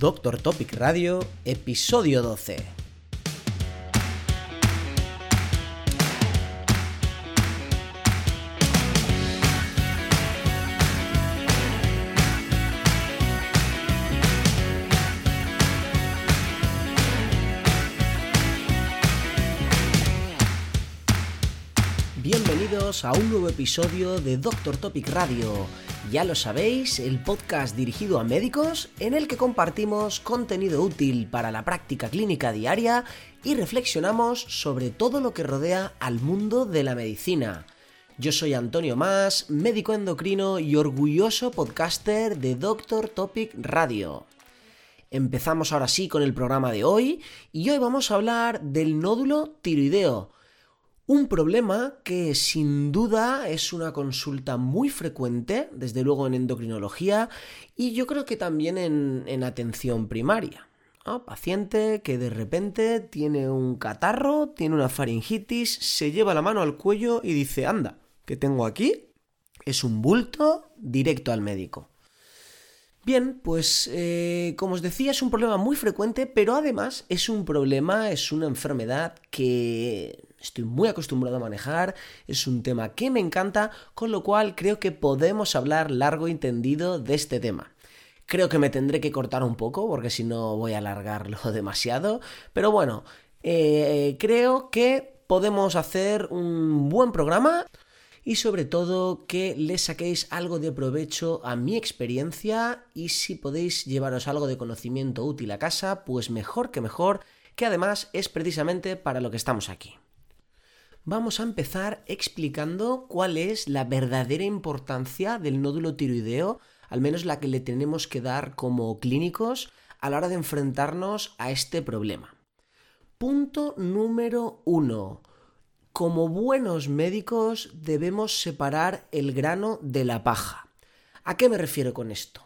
Doctor Topic Radio, episodio 12. Bienvenidos a un nuevo episodio de Doctor Topic Radio. Ya lo sabéis, el podcast dirigido a médicos en el que compartimos contenido útil para la práctica clínica diaria y reflexionamos sobre todo lo que rodea al mundo de la medicina. Yo soy Antonio Más, médico endocrino y orgulloso podcaster de Doctor Topic Radio. Empezamos ahora sí con el programa de hoy y hoy vamos a hablar del nódulo tiroideo un problema que sin duda es una consulta muy frecuente, desde luego en endocrinología y yo creo que también en, atención primaria. Paciente que de repente tiene un catarro, tiene una faringitis, se lleva la mano al cuello y dice, anda, ¿qué tengo aquí? Es un bulto directo al médico. Bien, pues eh, como os decía, es un problema muy frecuente, pero además es un problema, es una enfermedad que estoy muy acostumbrado a manejar, es un tema que me encanta, con lo cual creo que podemos hablar largo y tendido de este tema. Creo que me tendré que cortar un poco porque si no voy a alargarlo demasiado, pero bueno, eh, creo que podemos hacer un buen programa y sobre todo que le saquéis algo de provecho a mi experiencia y si podéis llevaros algo de conocimiento útil a casa, pues mejor que mejor, que además es precisamente para lo que estamos aquí vamos a empezar explicando cuál es la verdadera importancia del nódulo tiroideo, al menos la que le tenemos que dar como clínicos a la hora de enfrentarnos a este problema. Punto número uno. Como buenos médicos debemos separar el grano de la paja. ¿A qué me refiero con esto?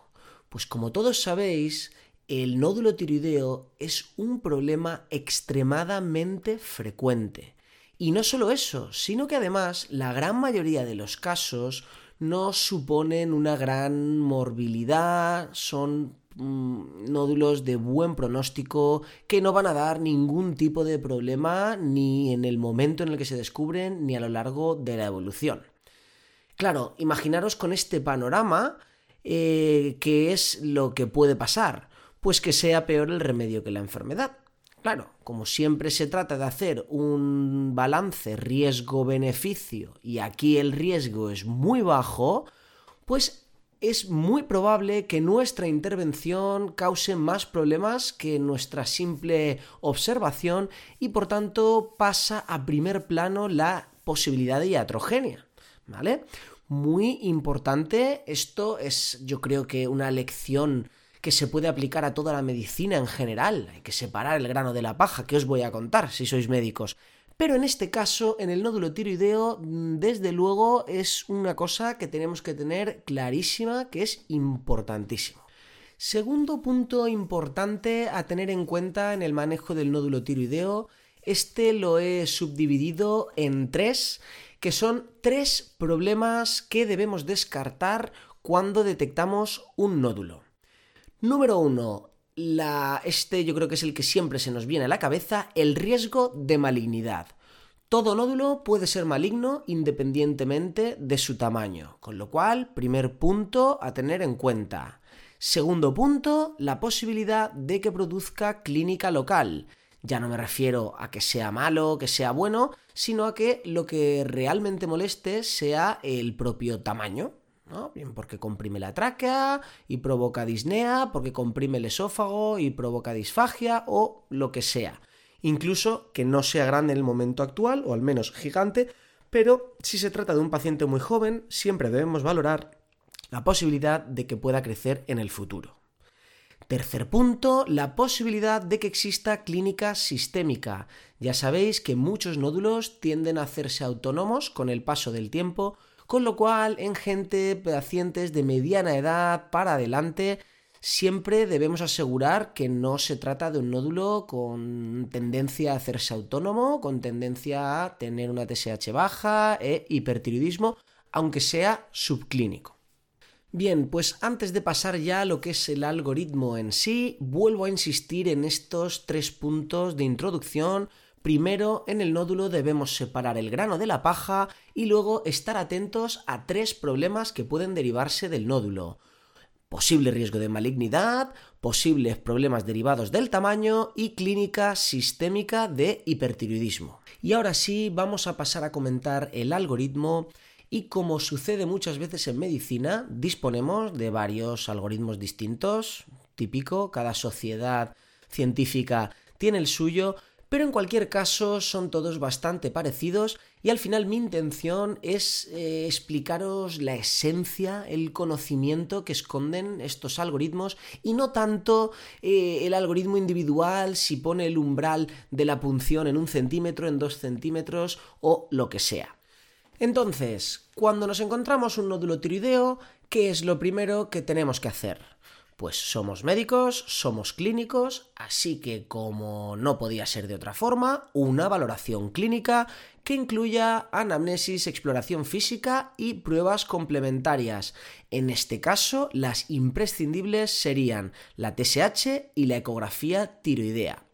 Pues como todos sabéis, el nódulo tiroideo es un problema extremadamente frecuente. Y no solo eso, sino que además la gran mayoría de los casos no suponen una gran morbilidad, son mm, nódulos de buen pronóstico que no van a dar ningún tipo de problema ni en el momento en el que se descubren ni a lo largo de la evolución. Claro, imaginaros con este panorama eh, qué es lo que puede pasar, pues que sea peor el remedio que la enfermedad. Claro, como siempre se trata de hacer un balance riesgo-beneficio y aquí el riesgo es muy bajo, pues es muy probable que nuestra intervención cause más problemas que nuestra simple observación y por tanto pasa a primer plano la posibilidad de iatrogenia. ¿Vale? Muy importante, esto es yo creo que una lección que se puede aplicar a toda la medicina en general. Hay que separar el grano de la paja, que os voy a contar si sois médicos. Pero en este caso, en el nódulo tiroideo, mm, desde luego es una cosa que tenemos que tener clarísima, que es importantísimo. Segundo punto importante a tener en cuenta en el manejo del nódulo tiroideo, este lo he subdividido en tres, que son tres problemas que debemos descartar cuando detectamos un nódulo. Número uno, este yo creo que es el que siempre se nos viene a la cabeza, el riesgo de malignidad. Todo nódulo puede ser maligno independientemente de su tamaño, con lo cual, primer punto a tener en cuenta. Segundo punto, la posibilidad de que produzca clínica local. Ya no me refiero a que sea malo, que sea bueno, sino a que lo que realmente moleste sea el propio tamaño. Bien porque comprime la tráquea y provoca disnea, porque comprime el esófago y provoca disfagia o lo que sea. Incluso que no sea grande en el momento actual, o al menos gigante, pero si se trata de un paciente muy joven, siempre debemos valorar la posibilidad de que pueda crecer en el futuro. Tercer punto, la posibilidad de que exista clínica sistémica. Ya sabéis que muchos nódulos tienden a hacerse autónomos con el paso del tiempo, con lo cual, en gente, pacientes de mediana edad para adelante, siempre debemos asegurar que no se trata de un nódulo con tendencia a hacerse autónomo, con tendencia a tener una TSH baja e hipertiroidismo, aunque sea subclínico. Bien, pues antes de pasar ya a lo que es el algoritmo en sí, vuelvo a insistir en estos tres puntos de introducción. Primero, en el nódulo debemos separar el grano de la paja y luego estar atentos a tres problemas que pueden derivarse del nódulo. Posible riesgo de malignidad, posibles problemas derivados del tamaño y clínica sistémica de hipertiroidismo. Y ahora sí, vamos a pasar a comentar el algoritmo y como sucede muchas veces en medicina, disponemos de varios algoritmos distintos, típico, cada sociedad científica tiene el suyo, pero en cualquier caso son todos bastante parecidos y al final mi intención es eh, explicaros la esencia, el conocimiento que esconden estos algoritmos y no tanto eh, el algoritmo individual, si pone el umbral de la punción en un centímetro, en dos centímetros o lo que sea. Entonces, cuando nos encontramos un nódulo tiroideo, ¿qué es lo primero que tenemos que hacer? Pues somos médicos, somos clínicos, así que como no podía ser de otra forma, una valoración clínica que incluya anamnesis, exploración física y pruebas complementarias. En este caso, las imprescindibles serían la TSH y la ecografía tiroidea.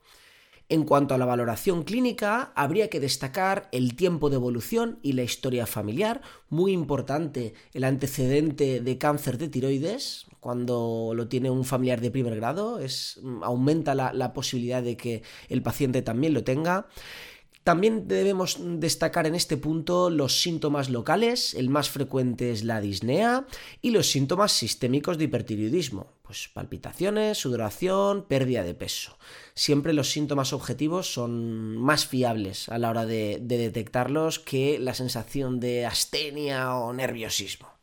En cuanto a la valoración clínica, habría que destacar el tiempo de evolución y la historia familiar, muy importante el antecedente de cáncer de tiroides, cuando lo tiene un familiar de primer grado, es, aumenta la, posibilidad de que el paciente también lo tenga. También debemos destacar en este punto los síntomas locales, el más frecuente es la disnea, y los síntomas sistémicos de hipertiroidismo, pues palpitaciones, sudoración, pérdida de peso. Siempre los síntomas objetivos son más fiables a la hora de detectarlos que la sensación de astenia o nerviosismo.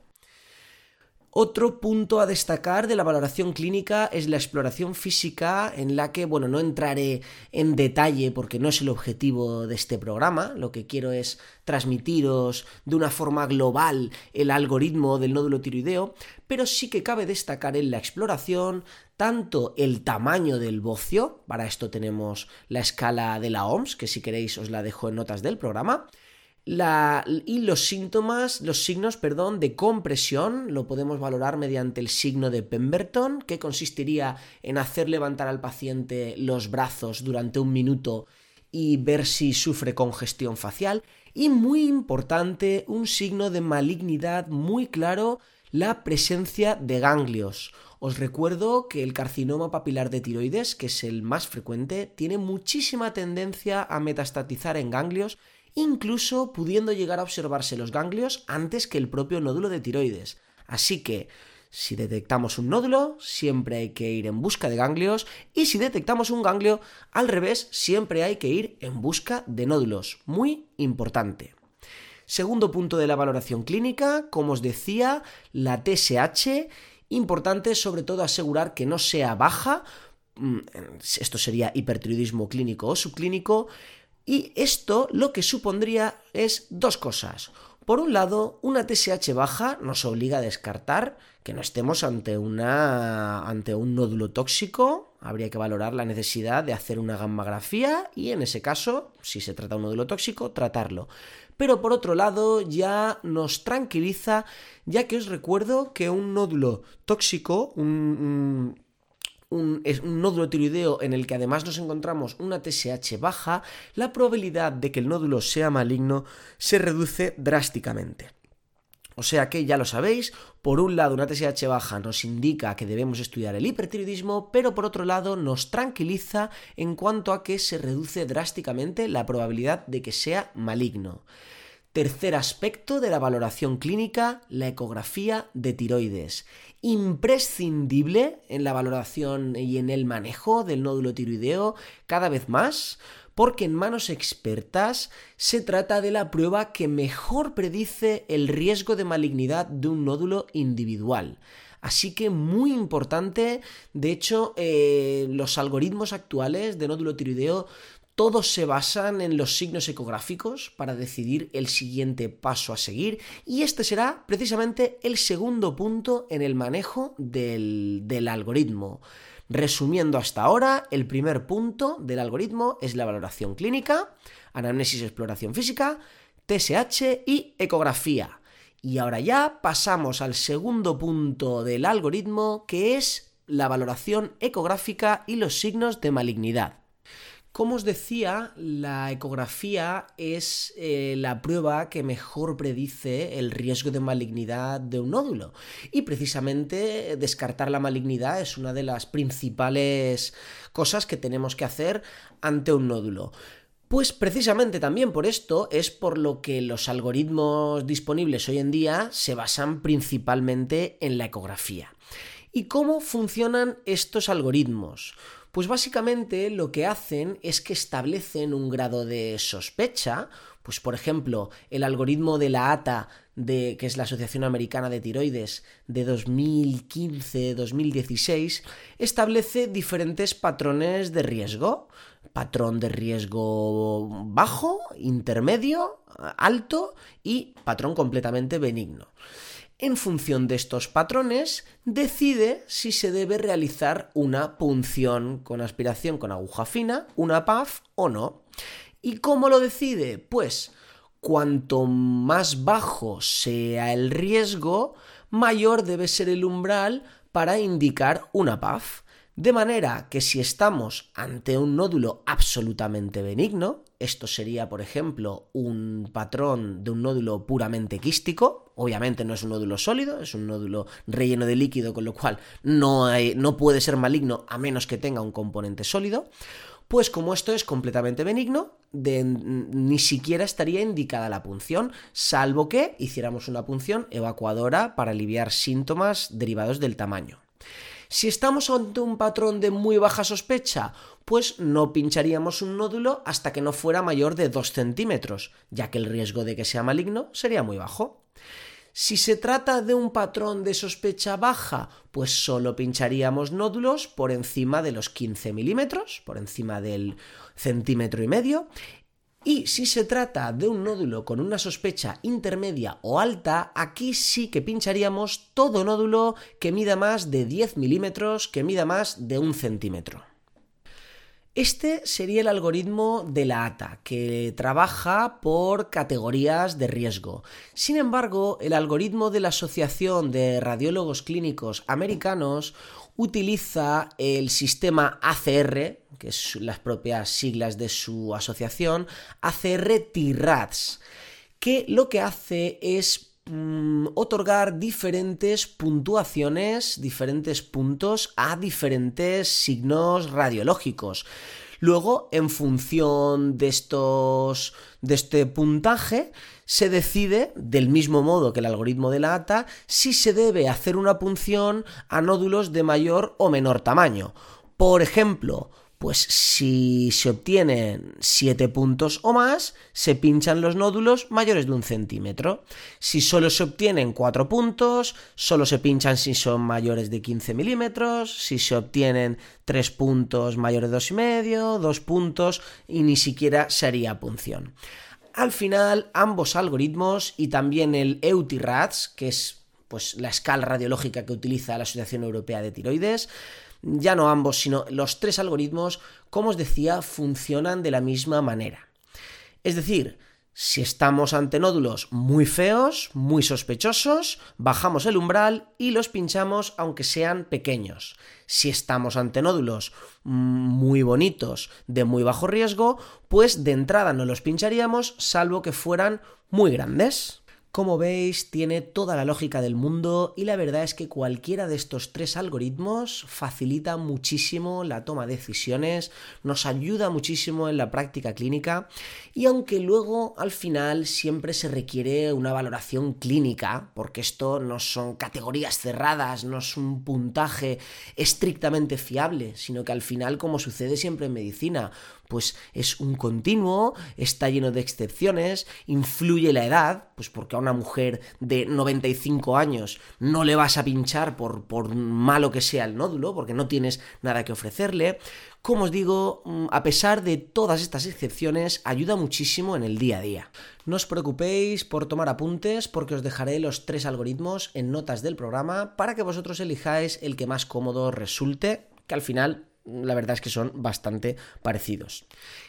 Otro punto a destacar de la valoración clínica es la exploración física en la que, bueno, no entraré en detalle porque no es el objetivo de este programa, lo que quiero es transmitiros de una forma global el algoritmo del nódulo tiroideo, pero sí que cabe destacar en la exploración tanto el tamaño del bocio, para esto tenemos la escala de la OMS, que si queréis os la dejo en notas del programa, y los síntomas, los signos, perdón, de compresión lo podemos valorar mediante el signo de Pemberton, que consistiría en hacer levantar al paciente los brazos durante un minuto y ver si sufre congestión facial. Y muy importante, un signo de malignidad muy claro, la presencia de ganglios. Os recuerdo que el carcinoma papilar de tiroides, que es el más frecuente, tiene muchísima tendencia a metastatizar en ganglios incluso pudiendo llegar a observarse los ganglios antes que el propio nódulo de tiroides. Así que, si detectamos un nódulo, siempre hay que ir en busca de ganglios y si detectamos un ganglio, al revés, siempre hay que ir en busca de nódulos. Muy importante. Segundo punto de la valoración clínica, como os decía, la TSH, importante sobre todo asegurar que no sea baja, mm, esto sería hipertiroidismo clínico o subclínico, y esto lo que supondría es dos cosas. Por un lado, una TSH baja nos obliga a descartar que no estemos ante, una, ante un nódulo tóxico. Habría que valorar la necesidad de hacer una gammografía y en ese caso, si se trata de un nódulo tóxico, tratarlo. Pero por otro lado, ya nos tranquiliza, ya que os recuerdo que un nódulo tóxico, un, nódulo tiroideo en el que además nos encontramos una TSH baja, la probabilidad de que el nódulo sea maligno se reduce drásticamente. O sea que ya lo sabéis, por un lado una TSH baja nos indica que debemos estudiar el hipertiroidismo, pero por otro lado nos tranquiliza en cuanto a que se reduce drásticamente la probabilidad de que sea maligno. Tercer aspecto de la valoración clínica, la ecografía de tiroides. Imprescindible en la valoración y en el manejo del nódulo tiroideo cada vez más, porque en manos expertas se trata de la prueba que mejor predice el riesgo de malignidad de un nódulo individual. Así que muy importante, de hecho, eh, los algoritmos actuales de nódulo tiroideo todos se basan en los signos ecográficos para decidir el siguiente paso a seguir y este será precisamente el segundo punto en el manejo del, del algoritmo. Resumiendo hasta ahora, el primer punto del algoritmo es la valoración clínica, anamnesis exploración física, TSH y ecografía. Y ahora ya pasamos al segundo punto del algoritmo, que es la valoración ecográfica y los signos de malignidad. Como os decía, la ecografía es eh, la prueba que mejor predice el riesgo de malignidad de un nódulo. Y precisamente descartar la malignidad es una de las principales cosas que tenemos que hacer ante un nódulo. Pues precisamente también por esto es por lo que los algoritmos disponibles hoy en día se basan principalmente en la ecografía. ¿Y cómo funcionan estos algoritmos? Pues básicamente lo que hacen es que establecen un grado de sospecha, pues por ejemplo, el algoritmo de la ATA, de, que es la Asociación Americana de Tiroides, de 2015-2016, establece diferentes patrones de riesgo. Patrón de riesgo bajo, intermedio, alto y patrón completamente benigno en función de estos patrones, decide si se debe realizar una punción con aspiración con aguja fina, una PAF o no. ¿Y cómo lo decide? Pues cuanto más bajo sea el riesgo, mayor debe ser el umbral para indicar una PAF. De manera que si estamos ante un nódulo absolutamente benigno, esto sería, por ejemplo, un patrón de un nódulo puramente quístico, obviamente no es un nódulo sólido, es un nódulo relleno de líquido, con lo cual no, no puede ser maligno a menos que tenga un componente sólido, pues como esto es completamente benigno, ni siquiera estaría indicada la punción, salvo que hiciéramos una punción evacuadora para aliviar síntomas derivados del tamaño. Si estamos ante un patrón de muy baja sospecha, pues no pincharíamos un nódulo hasta que no fuera mayor de 2 centímetros, ya que el riesgo de que sea maligno sería muy bajo. Si se trata de un patrón de sospecha baja, pues solo pincharíamos nódulos por encima de los 15 milímetros, por encima del centímetro y medio, y si se trata de un nódulo con una sospecha intermedia o alta, aquí sí que pincharíamos todo nódulo que mida más de 10 milímetros, que mida más de un centímetro. Este sería el algoritmo de la ATA, que trabaja por categorías de riesgo. Sin embargo, el algoritmo de la Asociación de Radiólogos Clínicos Americanos utiliza el sistema ACR, que son las propias siglas de su asociación, ACR-TIRADS, que lo que hace es mm, otorgar diferentes puntuaciones, diferentes puntos a diferentes signos radiológicos. Luego, en función de estos de este puntaje, se decide, del mismo modo que el algoritmo de la ATA, si se debe hacer una punción a nódulos de mayor o menor tamaño. Por ejemplo, pues si se obtienen 7 puntos o más, se pinchan los nódulos mayores de un centímetro. Si solo se obtienen 4 puntos, solo se pinchan si son mayores de 15 milímetros. Si se obtienen 3 puntos mayores de 2,5, 2 puntos y ni siquiera sería punción. Al final, ambos algoritmos y también el EUTIRADS, que es pues, la escala radiológica que utiliza la Asociación Europea de Tiroides, ya no ambos, sino los tres algoritmos, como os decía, funcionan de la misma manera. Es decir, si estamos ante nódulos muy feos, muy sospechosos, bajamos el umbral y los pinchamos aunque sean pequeños. Si estamos ante nódulos muy bonitos, de muy bajo riesgo, pues de entrada no los pincharíamos salvo que fueran muy grandes. Como veis, tiene toda la lógica del mundo y la verdad es que cualquiera de estos tres algoritmos facilita muchísimo la toma de decisiones, nos ayuda muchísimo en la práctica clínica y aunque luego al final siempre se requiere una valoración clínica, porque esto no son categorías cerradas, no es un puntaje estrictamente fiable, sino que al final, como sucede siempre en medicina, pues es un continuo, está lleno de excepciones, influye la edad, pues porque a una mujer de 95 años no le vas a pinchar por, por malo que sea el nódulo, porque no tienes nada que ofrecerle. Como os digo, mm, a pesar de todas estas excepciones, ayuda muchísimo en el día a día. No os preocupéis por tomar apuntes porque os dejaré los tres algoritmos en notas del programa para que vosotros elijáis el que más cómodo resulte, que al final la verdad es que son bastante parecidos.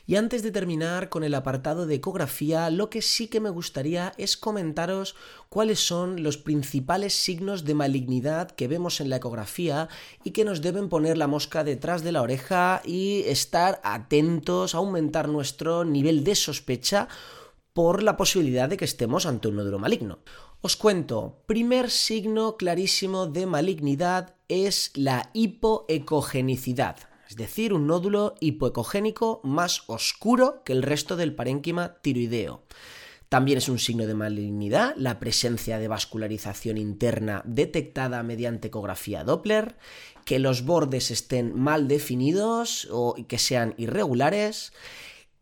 Y antes de terminar con el apartado de ecografía, lo que sí que me gustaría es comentaros cuáles son los principales signos de malignidad que vemos en la ecografía y que nos deben poner la mosca detrás de la oreja y estar atentos a aumentar nuestro nivel de sospecha por la posibilidad de que estemos ante un nódulo maligno. Os cuento, primer signo clarísimo de malignidad es la hipoecogenicidad, es decir, un nódulo hipoecogénico más oscuro que el resto del parénquima tiroideo. También es un signo de malignidad la presencia de vascularización interna detectada mediante ecografía Doppler, que los bordes estén mal definidos o que sean irregulares,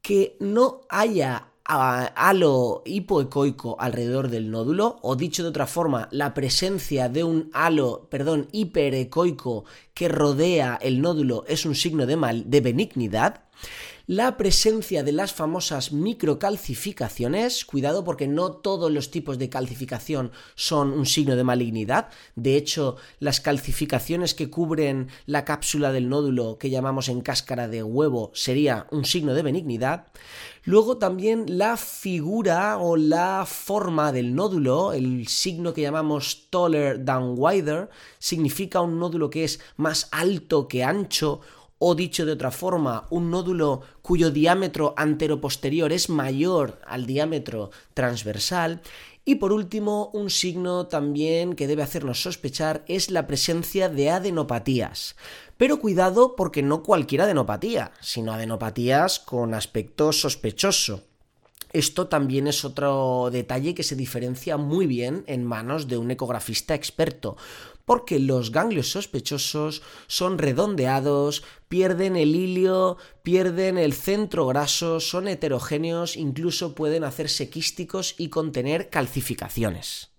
que no haya halo hipoecoico alrededor del nódulo, o dicho de otra forma, la presencia de un halo, perdón, hiperecoico que rodea el nódulo es un signo de, mal, de benignidad la presencia de las famosas microcalcificaciones, cuidado porque no todos los tipos de calcificación son un signo de malignidad, de hecho las calcificaciones que cubren la cápsula del nódulo que llamamos en cáscara de huevo sería un signo de benignidad, Luego también la figura o la forma del nódulo, el signo que llamamos taller than wider, significa un nódulo que es más alto que ancho o dicho de otra forma, un nódulo cuyo diámetro anteroposterior es mayor al diámetro transversal. Y por último, un signo también que debe hacernos sospechar es la presencia de adenopatías. Pero cuidado porque no cualquier adenopatía, sino adenopatías con aspecto sospechoso. Esto también es otro detalle que se diferencia muy bien en manos de un ecografista experto, porque los ganglios sospechosos son redondeados, pierden el hilio, pierden el centro graso, son heterogéneos, incluso pueden hacerse quísticos y contener calcificaciones.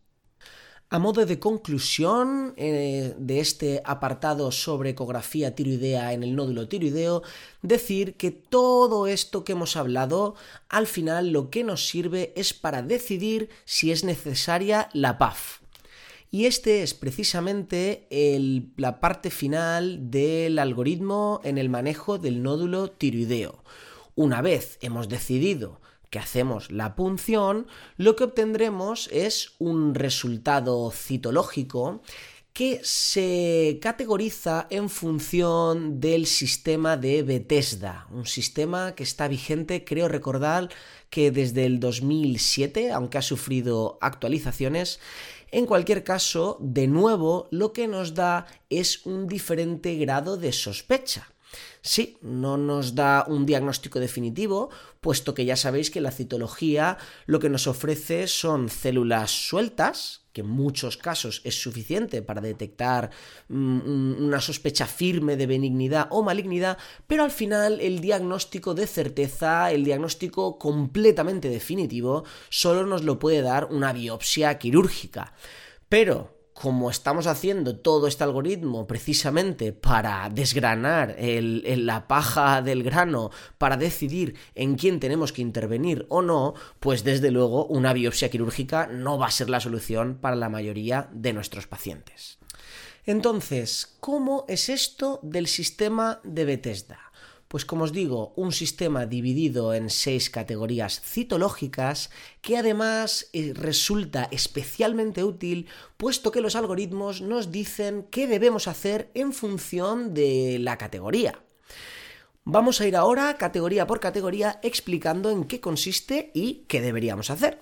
A modo de conclusión eh, de este apartado sobre ecografía tiroidea en el nódulo tiroideo, decir que todo esto que hemos hablado, al final lo que nos sirve es para decidir si es necesaria la PAF. Y este es precisamente la parte final del algoritmo en el manejo del nódulo tiroideo. Una vez hemos decidido que hacemos la punción, lo que obtendremos es un resultado citológico que se categoriza en función del sistema de Bethesda, un sistema que está vigente, creo recordar que desde el 2007, aunque ha sufrido actualizaciones, en cualquier caso, de nuevo, lo que nos da es un diferente grado de sospecha. Sí, no nos da un diagnóstico definitivo, puesto que ya sabéis que la citología lo que nos ofrece son células sueltas, que en muchos casos es suficiente para detectar mm, una sospecha firme de benignidad o malignidad, pero al final el diagnóstico de certeza, el diagnóstico completamente definitivo, solo nos lo puede dar una biopsia quirúrgica. Pero como estamos haciendo todo este algoritmo precisamente para desgranar la paja del grano, para decidir en quién tenemos que intervenir o no, pues desde luego una biopsia quirúrgica no va a ser la solución para la mayoría de nuestros pacientes. Entonces, ¿cómo es esto del sistema de Bethesda? Pues como os digo, un sistema dividido en seis categorías citológicas que además eh, resulta especialmente útil puesto que los algoritmos nos dicen qué debemos hacer en función de la categoría. Vamos a ir ahora categoría por categoría explicando en qué consiste y qué deberíamos hacer.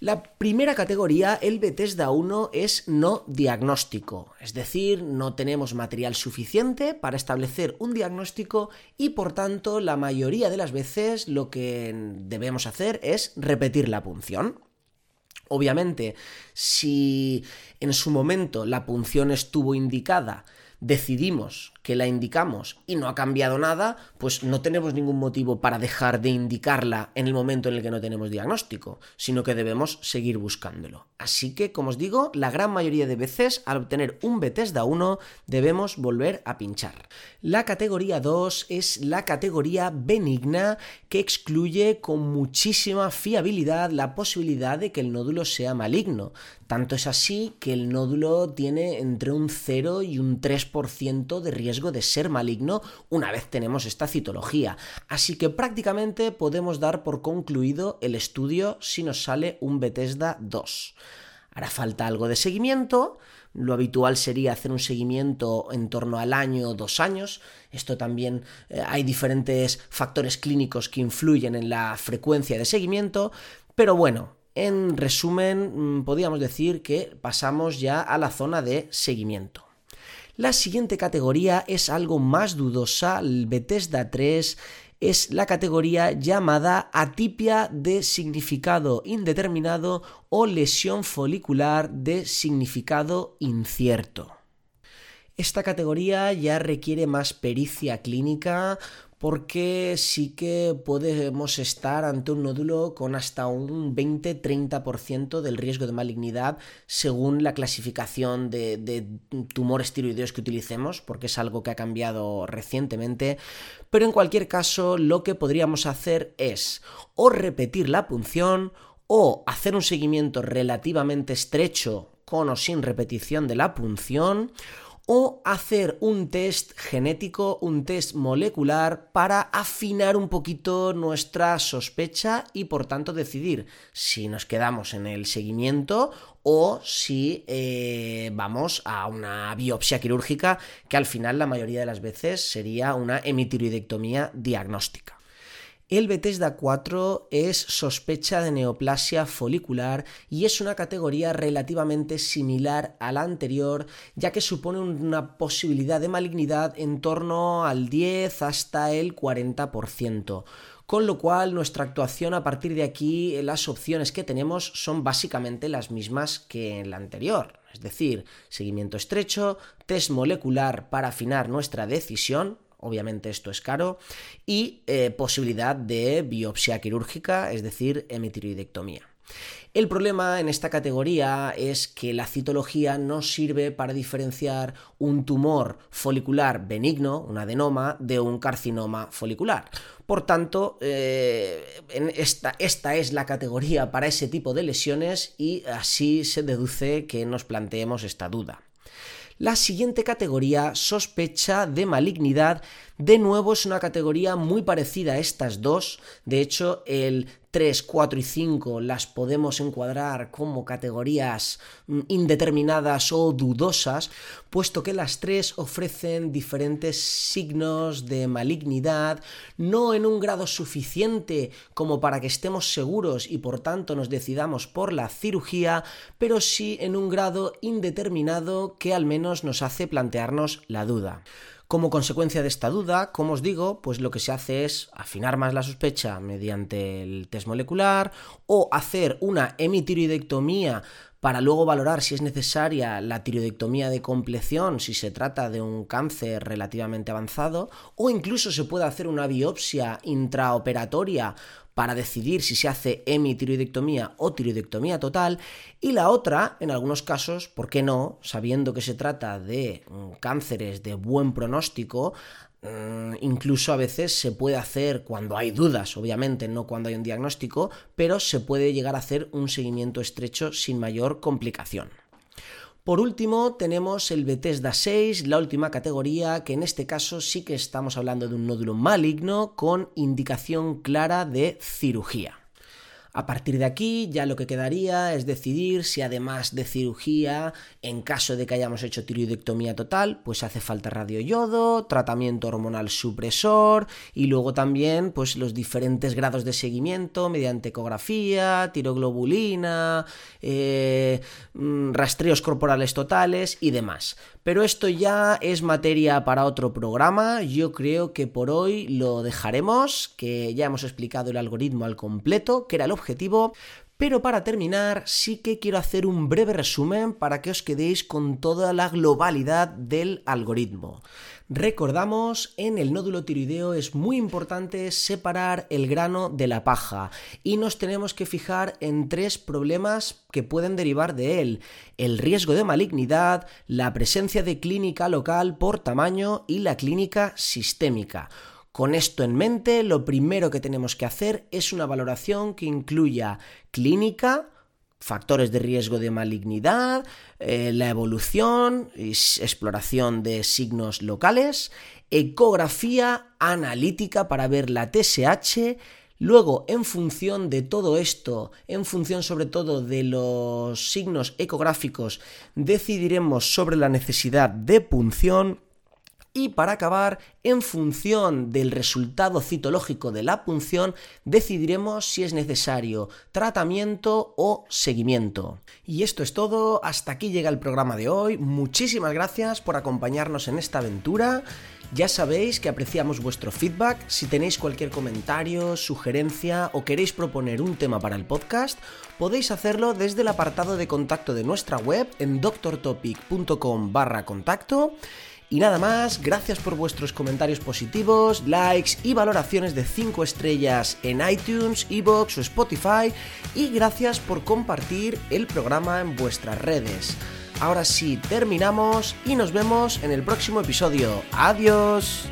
La primera categoría, el Bethesda 1, es no diagnóstico, es decir, no tenemos material suficiente para establecer un diagnóstico y por tanto la mayoría de las veces lo que debemos hacer es repetir la punción. Obviamente, si en su momento la punción estuvo indicada, decidimos que la indicamos y no ha cambiado nada, pues no tenemos ningún motivo para dejar de indicarla en el momento en el que no tenemos diagnóstico, sino que debemos seguir buscándolo. Así que, como os digo, la gran mayoría de veces al obtener un Bethesda 1 debemos volver a pinchar. La categoría 2 es la categoría benigna que excluye con muchísima fiabilidad la posibilidad de que el nódulo sea maligno. Tanto es así que el nódulo tiene entre un 0 y un 3 3% de riesgo de ser maligno una vez tenemos esta citología. Así que prácticamente podemos dar por concluido el estudio si nos sale un Bethesda 2. Hará falta algo de seguimiento. Lo habitual sería hacer un seguimiento en torno al año o dos años. Esto también eh, hay diferentes factores clínicos que influyen en la frecuencia de seguimiento. Pero bueno, en resumen, mm, podríamos decir que pasamos ya a la zona de seguimiento. La siguiente categoría es algo más dudosa, el Bethesda 3 es la categoría llamada atipia de significado indeterminado o lesión folicular de significado incierto. Esta categoría ya requiere más pericia clínica porque sí que podemos estar ante un nódulo con hasta un 20-30% del riesgo de malignidad según la clasificación de, tumores tiroideos que utilicemos, porque es algo que ha cambiado recientemente. Pero en cualquier caso, lo que podríamos hacer es o repetir la punción o hacer un seguimiento relativamente estrecho con o sin repetición de la punción o hacer un test genético, un test molecular para afinar un poquito nuestra sospecha y por tanto decidir si nos quedamos en el seguimiento o si eh, vamos a una biopsia quirúrgica que al final la mayoría de las veces sería una hemitiroidectomía diagnóstica. El Bethesda 4 es sospecha de neoplasia folicular y es una categoría relativamente similar a la anterior, ya que supone una posibilidad de malignidad en torno al 10 hasta el 40%. Con lo cual, nuestra actuación a partir de aquí, las opciones que tenemos son básicamente las mismas que en la anterior. Es decir, seguimiento estrecho, test molecular para afinar nuestra decisión, obviamente esto es caro, y eh, posibilidad de biopsia quirúrgica, es decir, hemitiroidectomía. El problema en esta categoría es que la citología no sirve para diferenciar un tumor folicular benigno, un adenoma, de un carcinoma folicular. Por tanto, eh, esta, esta es la categoría para ese tipo de lesiones y así se deduce que nos planteemos esta duda. La siguiente categoría, sospecha de malignidad, de nuevo es una categoría muy parecida a estas dos. De hecho, el 3, 4 y 5 las podemos encuadrar como categorías mm, indeterminadas o dudosas, puesto que las tres ofrecen diferentes signos de malignidad, no en un grado suficiente como para que estemos seguros y por tanto nos decidamos por la cirugía, pero sí en un grado indeterminado que al menos nos hace plantearnos la duda. Como consecuencia de esta duda, como os digo, pues lo que se hace es afinar más la sospecha mediante el test molecular o hacer una hemitiroidectomía para luego valorar si es necesaria la tiroidectomía de compleción si se trata de un cáncer relativamente avanzado, o incluso se puede hacer una biopsia intraoperatoria para decidir si se hace hemitiroidectomía o tiroidectomía total, y la otra, en algunos casos, ¿por qué no? Sabiendo que se trata de mm, cánceres de buen pronóstico, mm, incluso a veces se puede hacer cuando hay dudas, obviamente, no cuando hay un diagnóstico, pero se puede llegar a hacer un seguimiento estrecho sin mayor complicación. Por último, tenemos el Bethesda 6, la última categoría, que en este caso sí que estamos hablando de un nódulo maligno con indicación clara de cirugía. A partir de aquí ya lo que quedaría es decidir si además de cirugía, en caso de que hayamos hecho tiroidectomía total, pues hace falta radioyodo, tratamiento hormonal supresor y luego también pues los diferentes grados de seguimiento mediante ecografía, tiroglobulina, eh, mm, rastreos corporales totales y demás. Pero esto ya es materia para otro programa. Yo creo que por hoy lo dejaremos, que ya hemos explicado el algoritmo al completo, que era el objetivo. Pero para terminar, sí que quiero hacer un breve resumen para que os quedéis con toda la globalidad del algoritmo. Recordamos, en el nódulo tiroideo es muy importante separar el grano de la paja y nos tenemos que fijar en tres problemas que pueden derivar de él. El riesgo de malignidad, la presencia de clínica local por tamaño y la clínica sistémica. Con esto en mente, lo primero que tenemos que hacer es una valoración que incluya clínica, factores de riesgo de malignidad, eh, la evolución, exploración de signos locales, ecografía analítica para ver la TSH, Luego, en función de todo esto, en función sobre todo de los signos ecográficos, decidiremos sobre la necesidad de punción y para acabar, en función del resultado citológico de la punción, decidiremos si es necesario tratamiento o seguimiento. Y esto es todo, hasta aquí llega el programa de hoy. Muchísimas gracias por acompañarnos en esta aventura. Ya sabéis que apreciamos vuestro feedback. Si tenéis cualquier comentario, sugerencia o queréis proponer un tema para el podcast, podéis hacerlo desde el apartado de contacto de nuestra web en doctortopic.com barra contacto y nada más, gracias por vuestros comentarios positivos, likes y valoraciones de 5 estrellas en iTunes, Evox o Spotify y gracias por compartir el programa en vuestras redes. Ahora sí, terminamos y nos vemos en el próximo episodio. Adiós.